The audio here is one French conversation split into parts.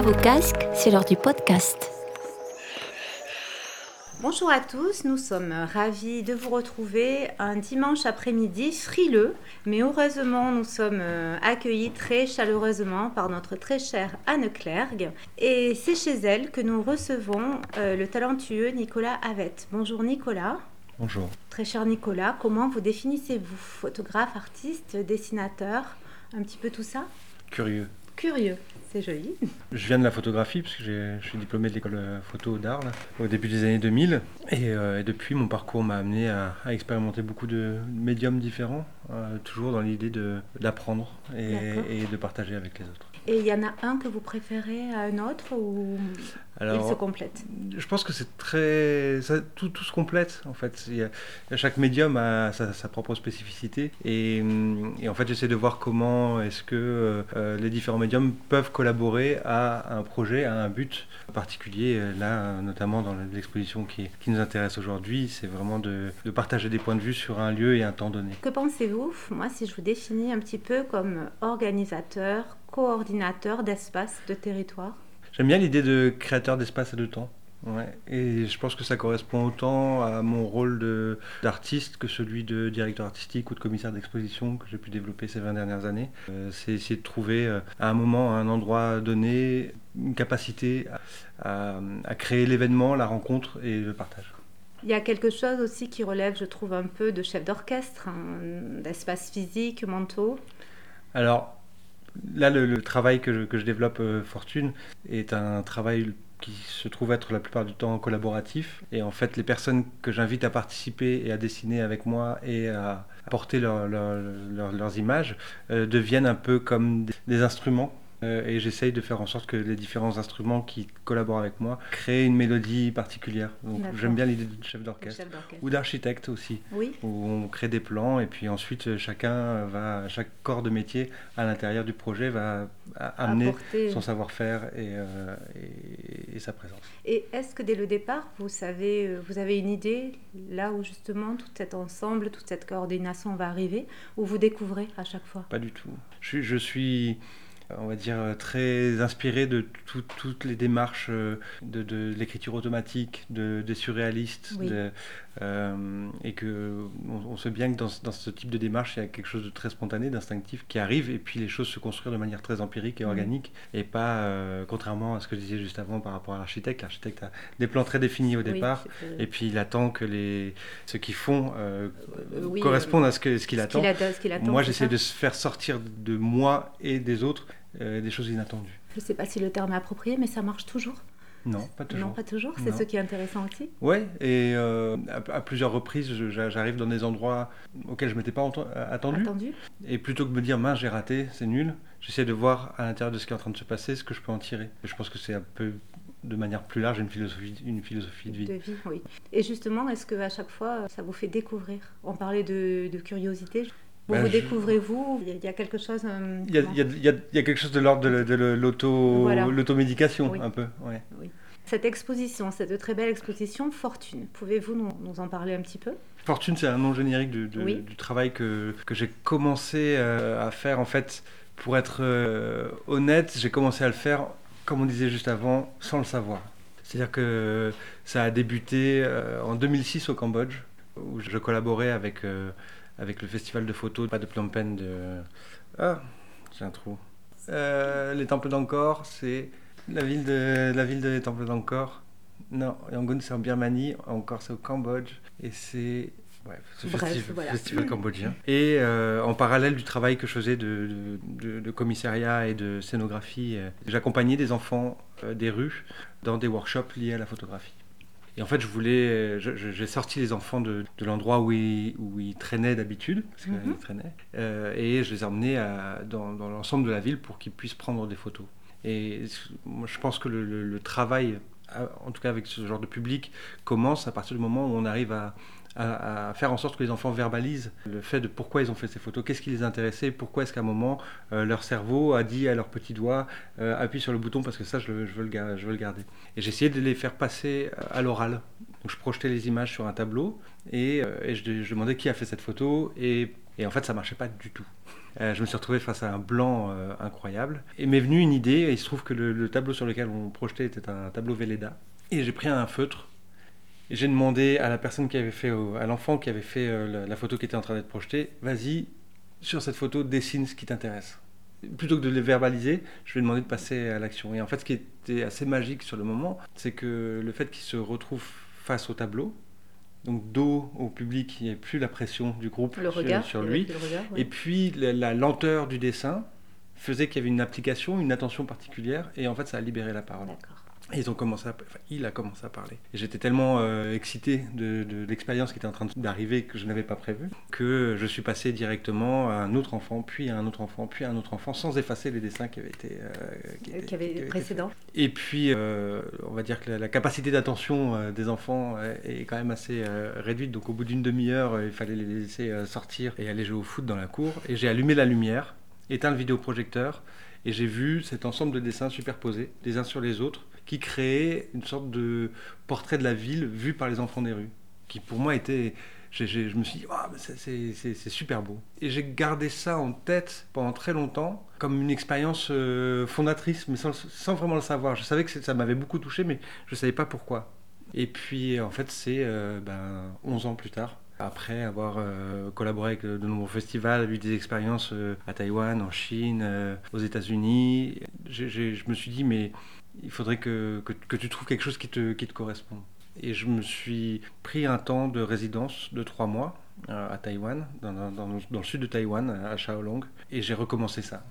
À vos casques, c'est l'heure du podcast. Bonjour à tous, nous sommes ravis de vous retrouver un dimanche après-midi frileux, mais heureusement nous sommes euh, accueillis très chaleureusement par notre très chère Anne Clergue et c'est chez elle que nous recevons euh, le talentueux Nicolas Avette. Bonjour Nicolas. Bonjour. Très cher Nicolas, comment vous définissez-vous Photographe, artiste, dessinateur, un petit peu tout ça? Curieux. Curieux, c'est joli. Je viens de la photographie parce que je suis diplômé de l'école de photo d'Arles au début des années 2000 et, euh, et depuis mon parcours m'a amené à, à expérimenter beaucoup de médiums différents, euh, toujours dans l'idée d'apprendre et, et de partager avec les autres. Et il y en a un que vous préférez à un autre ou il se complète Je pense que c'est très. ça- tout, tout se complète en fait. Il y a- chaque médium a sa, sa propre spécificité et, et en fait j'essaie de voir comment est-ce que euh, euh, les différents médiums peuvent collaborer à un projet, à un but particulier. Là, notamment dans l'exposition qui, qui nous intéresse aujourd'hui, c'est vraiment de, de partager des points de vue sur un lieu et un temps donné. Que pensez-vous, moi, si je vous définis un petit peu comme organisateur, coordinateur d'espace, de territoire? J'aime bien l'idée de créateur d'espace et de temps. Ouais. Et je pense que ça correspond autant à mon rôle d'artiste que celui de directeur artistique ou de commissaire d'exposition que j'ai pu développer ces 20 dernières années. Euh, c'est essayer de trouver euh, à un moment, à un endroit donné, une capacité à, à- à créer l'événement, la rencontre et le partage. Il y a quelque chose aussi qui relève, je trouve, un peu de chef d'orchestre, hein, d'espace physique, mentaux. Alors là, le, travail que je, développe, euh, Fortune, est un travail qui se trouve être la plupart du temps collaboratif. Et en fait, les personnes que j'invite à participer et à dessiner avec moi et à porter leur- leur- leur- leurs images euh, deviennent un peu comme des instruments. Euh, et j'essaye de faire en sorte que les différents instruments qui collaborent avec moi créent une mélodie particulière. Donc j'aime bien l'idée de chef d'orchestre. Ou d'architecte aussi Oui, où on crée des plans et puis ensuite euh, chacun va, chaque corps de métier à l'intérieur du projet va amener apporter. son savoir-faire et, euh, et- et sa présence. Et est-ce que dès le départ, vous savez, vous avez une idée là où justement tout cet ensemble, toute cette coordination va arriver, ou vous découvrez à chaque fois? Pas du tout. Je suis, on va dire, euh, très inspiré de tout- toutes les démarches euh, de, de l'écriture automatique, de, des surréalistes, Oui. de, euh, et que on, on sait bien que dans, ce- dans ce type de démarche, il y a quelque chose de très spontané, d'instinctif qui arrive, et puis les choses se construisent de manière très empirique et organique, et pas, euh, contrairement à ce que je disais juste avant par rapport à l'architecte, l'architecte a des plans très définis au départ, et puis il attend que les, ceux qui font euh, oui, correspondent à ce qu'il attend. Moi, j'essaie de se faire sortir de moi et des autres euh, des choses inattendues. Je ne sais pas si le terme est approprié, mais ça marche toujours. Non, pas toujours. Non, pas toujours. C'est ce qui est intéressant aussi. Ouais, et euh, à, à plusieurs reprises, j'arrive dans des endroits auxquels je m'étais pas enten- attendu. Attendu. Et plutôt que de me dire, mince, j'ai raté, c'est nul, j'essaie de voir à l'intérieur de ce qui est en train de se passer ce que je peux en tirer. Et je pense que c'est un peu, de manière plus large, une philosophie, une philosophie de vie. De vie, oui. Et justement, est-ce que à chaque fois, ça vous fait découvrir? On parlait de, de curiosité. Vous Ben, vous je- découvrez-vous Il y a- quelque chose. euh, Il y a, comment il y a- il y a- il y a quelque chose de l'ordre de, de l'auto- Voilà. l'automédication, Oui. un peu. Ouais. Cette exposition, cette très belle exposition, Fortune, pouvez-vous nous, nous en parler un petit peu? Fortune, c'est un nom générique de- de- Oui. du travail que, que j'ai commencé euh, à faire. En fait, pour être euh, honnête, j'ai commencé à le faire, comme on disait juste avant, sans le savoir. C'est-à-dire que ça a débuté euh, en 2006 au Cambodge, où je collaborais avec, avec le festival de photos pas de Phnom Penh de... Ah, j'ai un trou. Euh, les temples d'Angkor, c'est la ville de la ville des temples d'Angkor. Non, Yangon c'est en Birmanie, Angkor c'est au Cambodge et c'est bref, ce Bref, festival, voilà. festival cambodgien. Et euh, en parallèle du travail que je faisais de, de- de- de commissariat et de scénographie, euh, j'accompagnais des enfants euh, des rues dans des workshops liés à la photographie. Et en fait, je voulais, j'ai sorti les enfants de, de l'endroit où ils, où ils traînaient d'habitude, parce qu'ils Mhm. traînaient, euh, et je les ai emmenés à- dans, dans l'ensemble de la ville pour qu'ils puissent prendre des photos. Et moi, je pense que le, le- le travail, en tout cas avec ce genre de public, commence à partir du moment où on arrive à, à, faire en sorte que les enfants verbalisent le fait de pourquoi ils ont fait ces photos, qu'est-ce qui les intéressait, pourquoi est-ce qu'à un moment euh, leur cerveau a dit à leur petit doigt euh, appuie sur le bouton parce que ça je, veux, le, garder. Et j'essayais de les faire passer euh, à l'oral. Donc je projetais les images sur un tableau et, je, demandais qui a fait cette photo et, en fait ça marchait pas du tout. je me suis retrouvé face à un blanc incroyable et m'est venue une idée et il se trouve que le, le tableau sur lequel on projetait était un tableau Velleda et j'ai pris un feutre j'ai demandé à la personne qui avait fait, à l'enfant qui avait fait euh, la, photo qui était en train d'être projetée, vas-y, sur cette photo, dessine ce qui t'intéresse. Plutôt que de les verbaliser, je lui ai demandé de passer à l'action. Et en fait, ce qui était assez magique sur le moment, c'est que le fait qu'il se retrouve face au tableau, donc dos au public, il n'y avait plus la pression du groupe sur, lui. Et puis la, lenteur du dessin faisait qu'il y avait une application, une attention particulière, et en fait ça a libéré la parole. Et ils ont commencé à, il a commencé à parler. J'étais tellement euh, excité de, l'expérience qui était en train d'arriver que je n'avais pas prévu, que je suis passé directement à un autre enfant, puis à un autre enfant, puis à un autre enfant, sans effacer les dessins qui avaient été, euh, qui, avaient précédents. Et puis, euh, on va dire que la, capacité d'attention des enfants est quand même assez réduite. Donc, au bout d'une demi-heure, il fallait les laisser sortir et aller jouer au foot dans la cour. Et j'ai allumé la lumière, éteint le vidéoprojecteur, et j'ai vu cet ensemble de dessins superposés, les uns sur les autres qui créait une sorte de portrait de la ville vu par les enfants des rues, qui pour moi était... je me suis dit, c'est super beau. Et j'ai gardé ça en tête pendant très longtemps, comme une expérience euh, fondatrice, mais sans, sans, vraiment le savoir. Je savais que ça m'avait beaucoup touché, mais je ne savais pas pourquoi. Et puis, en fait, c'est euh, ben, 11 ans plus tard, après avoir euh, collaboré avec de nombreux festivals, eu des expériences à Taïwan, en Chine, aux États-Unis, je me suis dit, mais il faudrait que, que, tu trouves quelque chose qui te, qui te correspond. Et je me suis pris un temps de résidence de trois mois euh, à Taïwan, dans, dans, dans, le sud de Taïwan, à Shaolong, et j'ai recommencé ça.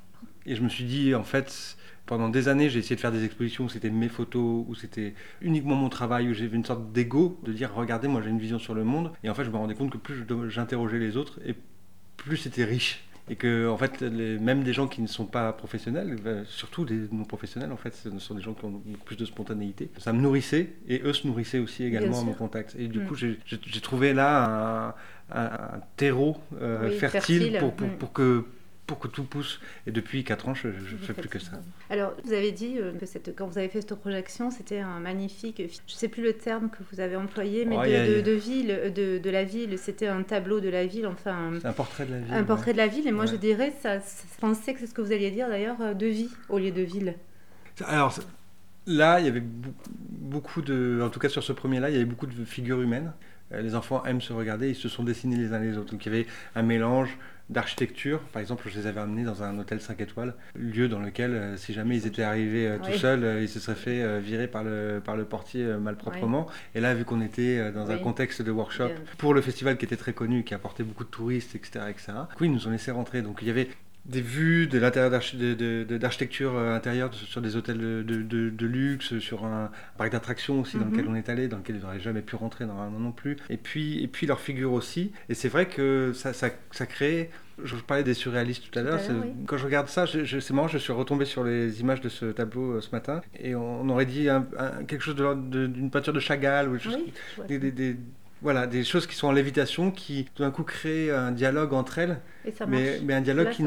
Et je me suis dit, en fait, pendant des années, j'ai essayé de faire des expositions où c'était mes photos, où c'était uniquement mon travail, où j'avais une sorte d'ego, de dire, regardez, moi j'ai une vision sur le monde. Et en fait, je me rendais compte que plus j'interrogeais les autres, et plus c'était riche et que en fait les, même des gens qui ne sont pas professionnels euh, surtout des non professionnels en fait ce sont des gens qui ont plus de spontanéité ça me nourrissait et eux se nourrissaient aussi également à mon contact et du mm. coup j'ai trouvé là un, terreau euh, fertile, pour, pour, mm. pour, que pour que tout pousse. Et depuis 4 ans, je ne fais plus que ça. Alors, vous avez dit euh, que cette, quand vous avez fait cette projection, c'était un magnifique, je ne sais plus le terme que vous avez employé, mais de, ville, de, de, la ville. C'était un tableau de la ville, enfin. un portrait de la ville. Un portrait de la ville. Et moi, je dirais, ça, ça, je pensais que c'est ce que vous alliez dire d'ailleurs, euh, de vie au lieu de ville. Alors, là, il y avait beaucoup de. En tout cas, sur ce premier-là, il y avait beaucoup de figures humaines. Euh, les enfants aiment se regarder, ils se sont dessinés les uns les autres. Donc, il y avait un mélange d'architecture. Par exemple, je les avais amenés dans un hôtel 5 étoiles, lieu dans lequel, euh, si jamais ils étaient arrivés euh, tout seuls, euh, ils se seraient fait virer par le, par le portier malproprement. Et là, vu qu'on était dans un contexte de workshop pour le festival qui était très connu, qui apportait beaucoup de touristes, etc., etc., oui, ils nous ont laissé rentrer. Donc il y avait des vues de l'intérieur d'architecture intérieure sur des hôtels de, luxe, sur un parc d'attractions aussi dans lequel mhm. on est allé, dans lequel ils n'auraient jamais pu rentrer normalement non plus. Et puis, et puis leur figure aussi. Et c'est vrai que ça, ça, ça crée je parlais des surréalistes tout à l'heure. Quand je regarde ça, c'est marrant, je suis retombé sur les images de ce tableau euh, ce matin. Et on, aurait dit quelque chose d'une peinture de Chagall. Ou des, voilà, des choses qui sont en lévitation, qui tout d'un coup créent un dialogue entre elles, mais, mais, un dialogue qui,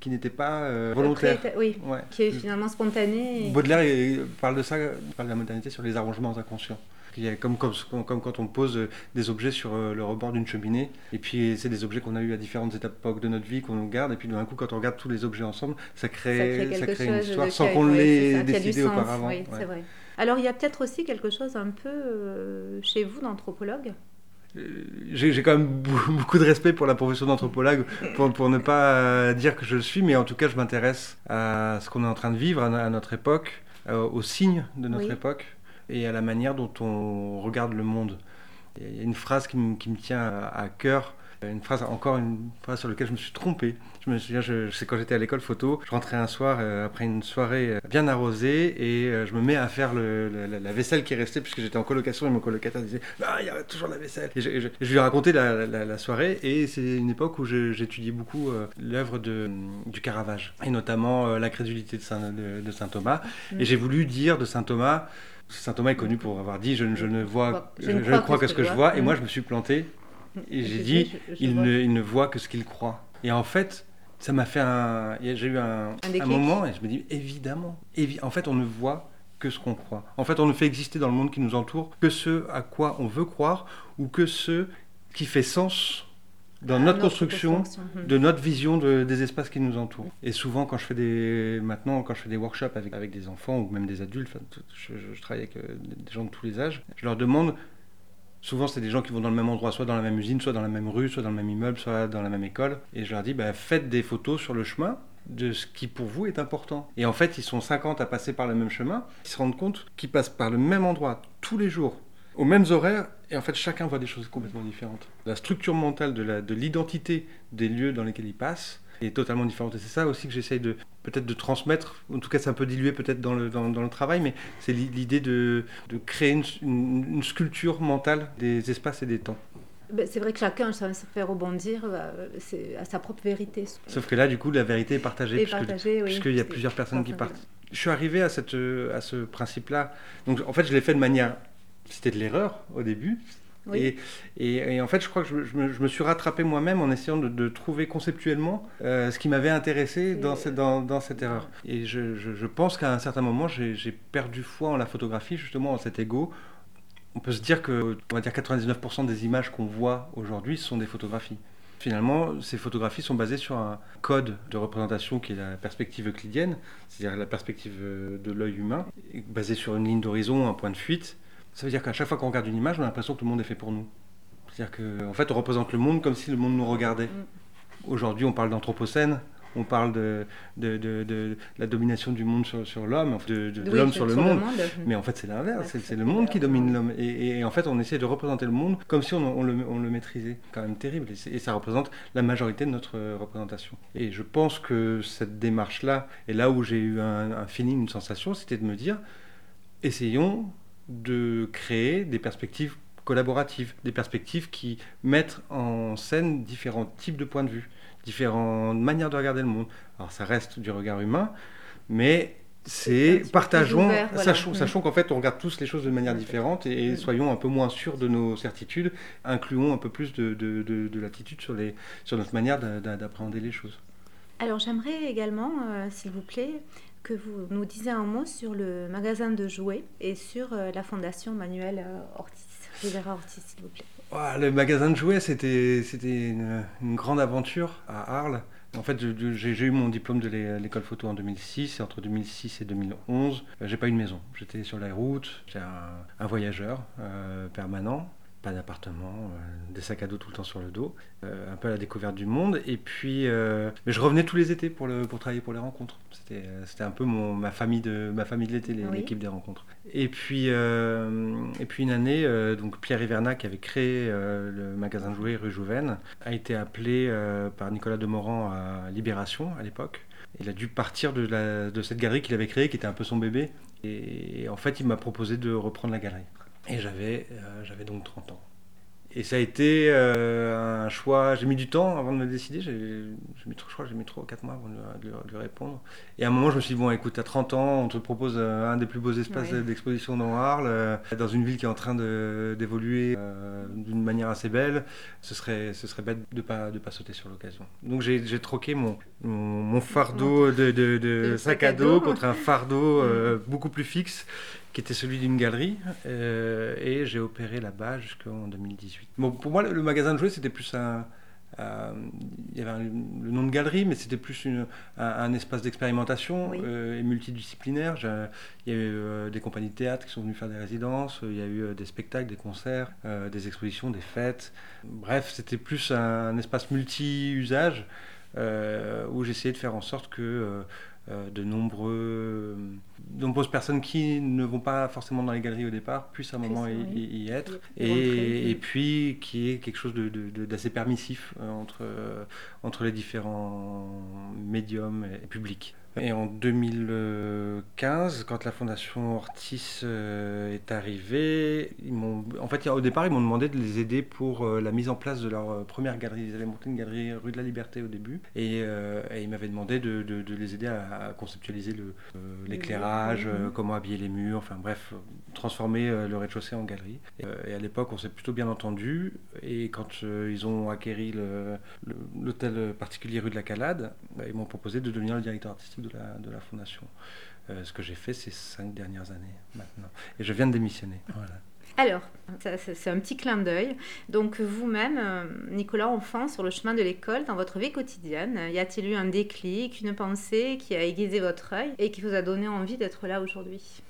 qui n'était pas euh, volontaire. oui, qui est finalement spontané. Baudelaire parle de ça, il parle de la modernité sur les arrangements inconscients. Comme, comme, comme, quand on pose euh, des objets sur euh, le rebord d'une cheminée, et puis c'est des objets qu'on a eu à différentes époques de notre vie, qu'on garde, et puis d'un coup, quand on regarde tous les objets ensemble, ça crée, ça crée, une histoire sans qu'on l'ait décidé auparavant. Oui, c'est vrai. Alors il y a peut-être aussi quelque chose un peu euh, chez vous d'anthropologue? J'ai quand même beaucoup de respect pour la profession d'anthropologue, pour, pour, ne pas dire que je le suis, mais en tout cas, je m'intéresse à ce qu'on est en train de vivre à, notre époque, aux signes de notre époque et à la manière dont on regarde le monde. Il y a une phrase qui me, qui me tient à, cœur, une phrase, encore une phrase sur laquelle je me suis trompé. Je me souviens, je, sais quand j'étais à l'école photo, je rentrais un soir euh, après une soirée euh, bien arrosée et euh, je me mets à faire le, la, vaisselle qui est restée puisque j'étais en colocation et mon colocataire disait Ah, il y a toujours la vaisselle. Et je, lui ai raconté la, la soirée et c'est une époque où j'étudiais beaucoup l'œuvre du Caravage et notamment la crédulité de Saint, de, Saint Thomas. Mm. Et j'ai voulu dire de Saint Thomas Saint Thomas est connu pour avoir dit je, ne- je ne vois, Je je, ne crois que ce que je vois. Et Mm. moi, je me suis planté et j'ai dit je- il ne, il ne voit que ce qu'il croit. Et en fait, ça m'a fait un. J'ai eu un, moment et je me dis évidemment. évi- en fait, on ne voit que ce qu'on croit. En fait, on ne fait exister dans le monde qui nous entoure que ce à quoi on veut croire ou que ce qui fait sens dans notre construction Mhm. de notre vision de- des espaces qui nous entourent. Et souvent, quand je fais des, maintenant, quand je fais des workshops avec, avec des enfants ou même des adultes, je travaille avec euh, des gens de tous les âges, je leur demande, souvent c'est des gens qui vont dans le même endroit, soit dans la même usine, soit dans la même rue, soit dans le même immeuble, soit dans la même école, et je leur dis, bah, faites des photos sur le chemin de ce qui pour vous est important. Et en fait, ils sont 50 à passer par le même chemin, ils se rendent compte qu'ils passent par le même endroit tous les jours, aux mêmes horaires, et en fait chacun voit des choses complètement différentes. La structure mentale de la- de l'identité des lieux dans lesquels ils passent est totalement différente. Et c'est ça aussi que j'essaye de peut-être de transmettre, en tout cas c'est un peu dilué peut-être dans le, dans, dans le travail, mais c'est l'i- l'idée de, de créer une, une- une sculpture mentale des espaces et des temps. Ben, C'est vrai que chacun, sans se faire rebondir, euh, à sa propre vérité. Sauf que là, du coup, la vérité est partagée, Et puisque- partager, oui. puisqu'il y a plusieurs personnes qui partent. Je suis arrivé à, cette, euh, à ce principe-là. Donc, en fait, je l'ai fait de manière. C'était de l'erreur au début. Oui. Et, et- et en fait, je crois que je, je me, je me suis rattrapé moi-même en essayant de, de trouver conceptuellement euh, ce qui m'avait intéressé dans, Et- cette- dans, dans cette erreur. Et je, je- pense qu'à un certain moment, j'ai perdu foi en la photographie, justement, en cet ego. On peut se dire que, on va dire 99% des images qu'on voit aujourd'hui sont des photographies. Finalement, ces photographies sont basées sur un code de représentation qui est la perspective euclidienne, c'est-à-dire la perspective euh, de l'œil humain, basée sur une ligne d'horizon, un point de fuite. Ça veut dire qu'à chaque fois qu'on regarde une image, on a l'impression que le monde est fait pour nous. C'est-à-dire qu'en en fait, on représente le monde comme si le monde nous regardait. Mm. Aujourd'hui, on parle d'anthropocène, on parle de, de, de- de la domination du monde sur, sur l'homme, de, Oui, l'homme sur le monde. Mais en fait, c'est l'inverse. Ouais, c'est le monde qui domine l'homme. Et, et en fait, on essaie de représenter le monde comme si on, on le, on le maîtrisait. quand même terrible. Et, ça représente la majorité de notre euh, représentation. Et je pense que cette démarche-là, et là où j'ai eu un, un feeling, une sensation, c'était de me dire essayons de créer des perspectives collaboratives, des perspectives qui mettent en scène différents types de points de vue, différentes manières de regarder le monde. Alors ça reste du regard humain, mais c'est partageons, ouvert, voilà. sachons, Mm. sachons qu'en fait on regarde tous les choses de manière différente et Mm. soyons un peu moins sûrs de nos certitudes, incluons un peu plus de, de, de- de latitude sur, les, sur notre manière d'a- d'a- d'appréhender les choses. Alors j'aimerais également, euh, s'il vous plaît, que vous nous disiez un mot sur le magasin de jouets et sur euh, la fondation Manuel euh, Ortiz, Rivera Ortiz, s'il vous plaît. Ouah, le magasin de jouets, c'était une, une grande aventure à Arles. En fait, j'ai eu mon diplôme de l'é- l'école photo en 2006, et entre 2006 et 2011, euh, j'ai pas eu de maison. J'étais sur la route, j'étais un, voyageur permanent, pas d'appartement, euh, des sacs à dos tout le temps sur le dos, euh, un peu à la découverte du monde. Et puis, euh, mais je revenais tous les étés pour, le, pour travailler pour les rencontres. C'était c'était un peu mon, ma famille de ma famille de l'été, les- Oui. l'équipe des rencontres. Et puis, et puis une année, donc Pierre Hiverna, qui avait créé le magasin de jouets rue Jouven, a été appelé par Nicolas Demorand à Libération à l'époque. Il a dû partir de, la- de cette galerie qu'il avait créée, qui était un peu son bébé. Et en fait, il m'a proposé de reprendre la galerie. Et j'avais euh, j'avais donc 30 ans. Et ça a été euh, un choix. J'ai mis du temps avant de me décider. J'ai mis, je crois j'ai mis 3 ou 4 mois avant de, lui- de de répondre. Et à un moment, je me suis dit, bon, écoute, à 30 ans, on te propose euh, un des plus beaux espaces d'exposition dans Arles, euh, dans une ville qui est en train d'évoluer euh, d'une manière assez belle. Ce serait, ce serait bête de ne pas, de pas sauter sur l'occasion. Donc j'ai troqué mon, mon, mon fardeau de, sac à dos contre un fardeau euh, beaucoup plus fixe qui était celui d'une galerie, euh, et j'ai opéré là-bas jusqu'en 2018. Bon, pour moi, le, magasin de jouets, c'était plus un... euh, il y avait un- le nom de galerie, mais c'était plus une- un, un espace d'expérimentation Oui. euh, et multidisciplinaire. Il y a eu euh, des compagnies de théâtre qui sont venues faire des résidences, il y a eu des spectacles, des concerts, des expositions, des fêtes. Bref, c'était plus un, espace multi-usage où j'essayais de faire en sorte que de nombreux, nombreuses personnes qui ne vont pas forcément dans les galeries au départ puissent à un moment y, être. Et, et puis qui est quelque chose de- de- de- d'assez permissif euh, entre, euh, entre les différents médiums et publics. Et en 2015, quand la fondation Ortis euh, est arrivée, ils m'ont, en fait, au départ, ils m'ont demandé de les aider pour euh, la mise en place de leur euh, première galerie. Ils allaient monter une galerie rue de la Liberté au début, et, euh, et ils m'avaient demandé de, de- de les aider à, à conceptualiser le, euh, l'éclairage, euh, comment habiller les murs, enfin bref, transformer le rez-de-chaussée en galerie. Et, et à l'époque, on s'est plutôt bien entendu, et quand ils ont acquéri le- le- l'hôtel particulier rue de la Calade, bah, ils m'ont proposé de devenir le directeur artistique de la, de la fondation. Euh, ce que j'ai fait ces cinq dernières années maintenant. Et je viens de démissionner. Voilà. Alors, c'est un petit clin d'œil. Donc vous-même, euh, Nicolas Enfant, sur le chemin de l'école, dans votre vie quotidienne, y a-t-il eu un déclic, une pensée qui a aiguisé votre œil et qui vous a donné envie d'être là aujourd'hui?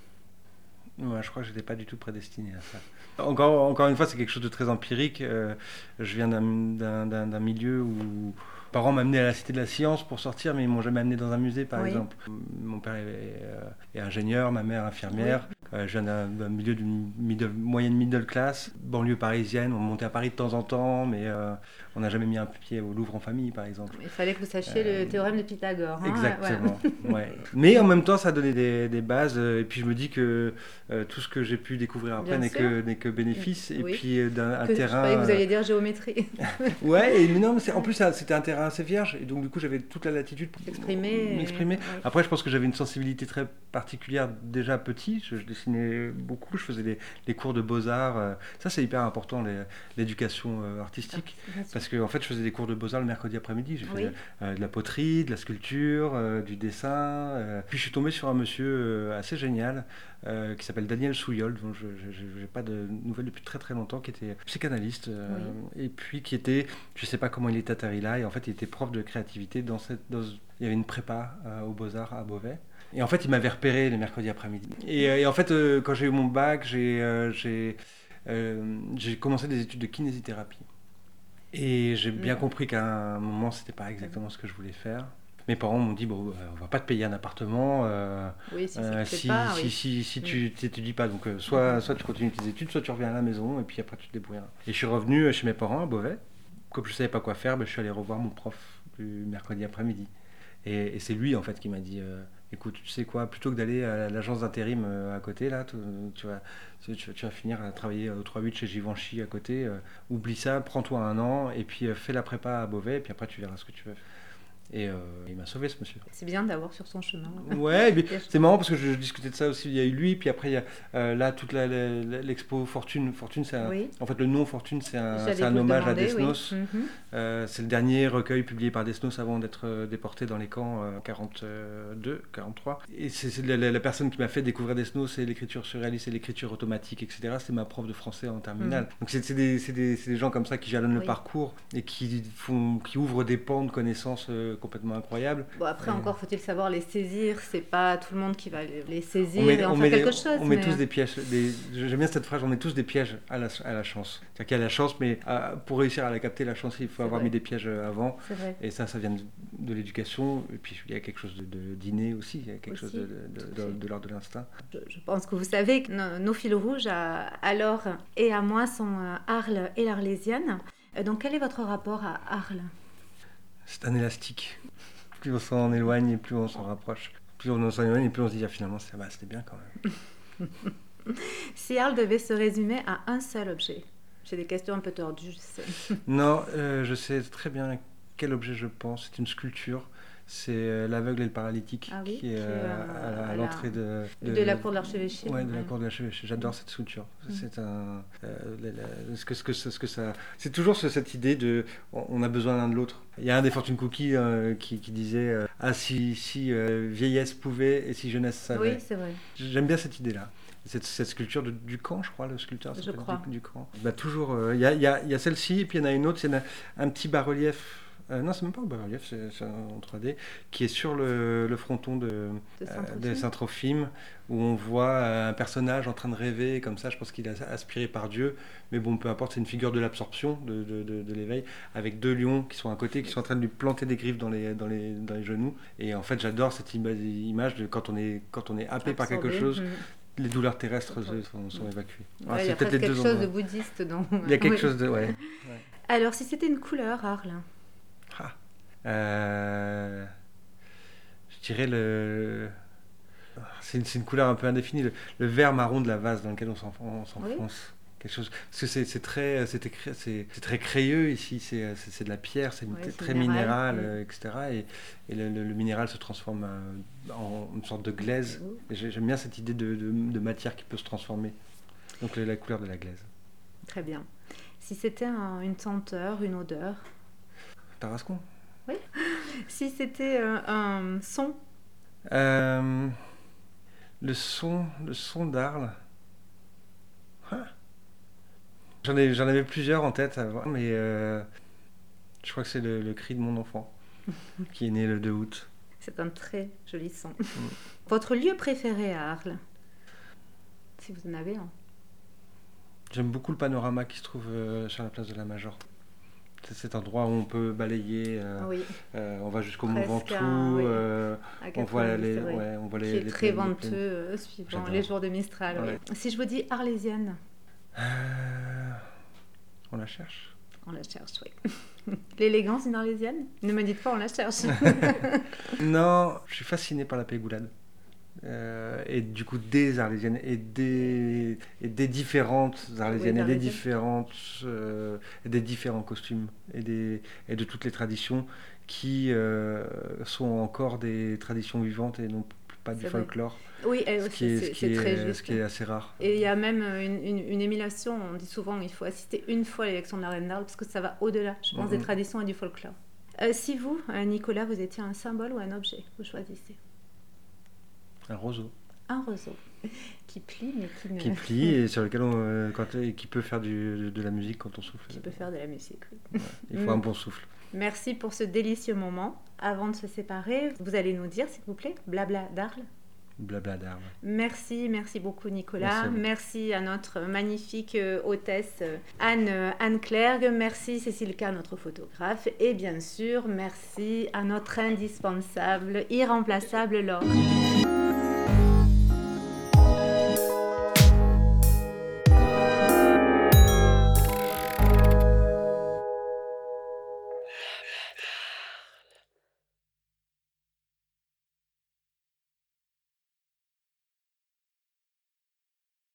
Ouais, je crois que je n'étais pas du tout prédestiné à ça. Encore, encore une fois, c'est quelque chose de très empirique. Euh, je viens d'un- milieu où parents m'amenaient à la Cité de la Science pour sortir, mais ils m'ont jamais amené dans un musée, par Oui. exemple. Mon père est, euh, est ingénieur, ma mère infirmière. Euh, je viens d'un milieu d'une middle- moyenne middle class, banlieue parisienne. On montait à Paris de temps en temps, mais euh, on n'a jamais mis un pied au Louvre en famille, par exemple. Il fallait que vous sachiez le théorème de Pythagore. hein. Exactement. ouais. Mais en même temps, ça a donné des, des bases. Et puis je me dis que tout ce que j'ai pu découvrir après n'est que, n'est que bénéfice. Et Oui. puis d'un je terrain. que vous alliez dire géométrie. Ouais, et, mais non, mais en plus c'était un terrain assez vierge. Et donc du coup, j'avais toute la latitude pour Exprimer. m'exprimer. Ouais. Après, je pense que j'avais une sensibilité très particulière déjà petit. Je, je dessinais beaucoup. Je faisais des, les cours de beaux-arts. euh, Ça, c'est hyper important, l'éducation euh, artistique. Sûr. Parce qu'en en fait, je faisais des cours de beaux-arts le mercredi après-midi. J'ai Oui. fait euh, de la poterie, de la sculpture, euh, du dessin. Puis je suis tombé sur un monsieur assez génial euh, qui s'appelle Daniel Souyol, dont je n'ai pas de nouvelles depuis très très longtemps, qui était psychanalyste. euh, Et puis qui était, je sais pas comment il est atterri là, et en fait il était prof de créativité dans cette... dans- il y avait une prépa euh, aux Beaux-Arts à Beauvais. Et en fait, il m'avait repéré les mercredis après-midi. Et, euh, et en fait, quand j'ai eu mon bac, j'ai commencé des études de kinésithérapie. Et j'ai bien Mhm. compris qu'à un moment, c'était pas exactement ce que je voulais faire. Mes parents m'ont dit bon, euh, on va pas te payer un appartement euh, Oui, si euh, si, pas. si, oui. si, si tu t'étudies pas. Donc, euh, soit, soit tu continues tes études, soit tu reviens à la maison et puis après tu te débrouilleras. Et je suis revenu chez mes parents à Beauvais. Comme je savais pas quoi faire, ben, je suis allé revoir mon prof du mercredi après-midi. Et, et c'est lui en fait qui m'a dit euh, écoute, tu sais quoi, plutôt que d'aller à l'agence d'intérim euh, à côté, là, tu, tu vas, tu, vas- tu vas finir à travailler au 3-8 chez Givenchy à côté. euh, oublie ça, prends-toi un an et puis euh, fais la prépa à Beauvais et puis après tu verras ce que tu veux. Et euh, il m'a sauvé ce monsieur. C'est bien d'avoir sur son chemin. Ouais, c'est marrant parce que je discutais de ça aussi. Il y a eu lui, puis après il y a euh, là toute l'expo Fortune. Fortune, c'est Oui. en fait le nom Fortune, c'est un, hommage à oui. Desnos. Mhm. Euh, c'est le dernier recueil publié par Desnos avant d'être déporté dans les camps euh, 42, 43. Et c'est la, la- la personne qui m'a fait découvrir Desnos, c'est l'écriture surréaliste et l'écriture automatique, etc. C'est ma prof de français en terminale. Donc c'est des, gens comme ça qui jalonnent le parcours et qui, font, qui ouvrent des pans de connaissances complètement incroyables. Bon, après, encore faut-il savoir les saisir. C'est pas tout le monde qui va les saisir met, et en faire quelque chose. on met tous des pièges. Des, J'aime bien cette phrase, on met tous des pièges à la, à la chance. C'est-à-dire qu'il y a la chance, mais euh, pour réussir à la capter, la chance, il faut avoir vrai. mis des pièges euh, avant. Et ça, ça vient de, de l'éducation. Et puis, il y a quelque chose de, d'inné aussi. Il y a quelque Aussi, chose de, l'ordre de l'instinct. Je, je pense que vous savez que nos, nos fils rouges, à, à Laure et à moi, sont euh, Arles et l'Arlésienne. Euh, Donc, quel est votre rapport à Arles? C'est un élastique. Plus on s'en éloigne et plus on s'en rapproche. Plus on s'en éloigne et plus on se dit, ah, finalement, c'est- bah, c'était bien quand même. Si Arles devait se résumer à un seul objet J'ai des questions un peu tordues, je sais. Non, euh, je sais très bien quel objet je pense. C'est une sculpture. C'est euh, l'aveugle et le paralytique Ah oui, qui est qui est, euh, euh, à l'entrée de, De, la cour de l'archevêché. Ouais, de la cour de l'archevêché. J'adore cette sculpture. Mm. C'est un. euh, la- la- ce que, ce que, ce que ça. C'est toujours ce- cette idée de. On a besoin l'un de l'autre. Il y a un des Fortune Cookies euh, qui, qui disait euh, Ah, si, si euh, vieillesse pouvait et si jeunesse savait. Oui, c'est vrai. J'aime bien cette idée-là. Cette, cette sculpture de Ducamp, je crois, le sculpteur Je crois. Du- Ducamp. Bah, toujours, euh, il y a, il y a- y a celle-ci, et puis il y en a une autre, c'est un, un petit bas-relief. Euh, non, c'est même pas un bas-relief, c'est en 3D, qui est sur le, le fronton de, De euh, Saint-Trophime. de Saint-Trophime, où on voit un personnage en train de rêver, comme ça, je pense qu'il est aspiré par Dieu, mais bon, peu importe, c'est une figure de l'absorption, de, de- de- de l'éveil, avec deux lions qui sont à côté, qui sont en train de lui planter des griffes dans les, dans les, dans les genoux. Et en fait, j'adore cette ima- image de quand on est, quand on est happé par quelque chose, Mhm. les douleurs terrestres sont, sont évacuées. Ouais, Ah, il y a peut-être quelque chose de bouddhiste dans. Il y a quelque chose de... Ouais. Alors, si c'était une couleur, Arles Ah. Euh, Je dirais le. C'est une, couleur un peu indéfinie, le, le vert marron de la vase dans lequel on s'enf- on s'enfonce. Quelque chose. Parce que c'est très, c'est très crayeux ici, c'est de la pierre, c'est très minéral, minéral, mm. euh, etc. Et, et le, le- le minéral se transforme euh, en une sorte de glaise. J'aime bien cette idée de, de- de matière qui peut se transformer. Donc la, la couleur de la glaise. Très bien. Si c'était un- une senteur, une odeur, Tarascon si c'était euh, un son, Euh, le son, le son d'Arles. Ah. J'en ai, j'en avais plusieurs en tête avant, mais euh, je crois que c'est le, le cri de mon enfant qui est né le 2 août. c'est un très joli son. Mm. Votre lieu préféré à Arles? Si vous en avez un. J'aime beaucoup le panorama qui se trouve sur la place de la Major. C'est cet endroit où on peut balayer, euh, oui, euh, on va jusqu'au Mont Ventoux, oui. euh, on voit 90, les, ouais, on voit les, est les très plaines, venteux suivant les jours de Mistral. oui. Si je vous dis arlésienne, on la cherche. on la cherche, oui. L'élégance d'une arlésienne? Ne me dites pas, on la cherche. Non, je suis fasciné par la pégoulade. Euh, et du coup, des Arlésiennes et des, et des différentes Arlésiennes Oui, et des différentes euh, des différents costumes et, des, et de toutes les traditions qui euh, sont encore des traditions vivantes et non pas du folklore, oui, ce qui est, c'est ce qui c'est très est, juste. ce qui est assez rare. Et il y a même une, une, une émulation, on dit souvent il faut assister une fois à l'élection de la reine d'Arles parce que ça va au-delà, je pense, des traditions et du folklore. Si vous, Nicolas, vous étiez un symbole ou un objet, vous choisissez? Un roseau Un roseau qui plie mais qui ne... qui plie et sur lequel on, euh, quand, et qui peut faire du, de la musique quand on souffle. qui peut faire de la musique. oui. Ouais, il faut Mm. un bon souffle. Merci pour ce délicieux moment. Avant de se séparer, vous allez nous dire, s'il vous plaît, blabla d'Arles. Blabla d'armes. Merci, merci beaucoup Nicolas. Merci à vous. Merci à notre magnifique euh, hôtesse euh, Anne, Anne Clergue. Merci Cécile K, notre photographe. Et bien sûr, merci à notre indispensable, irremplaçable Laure.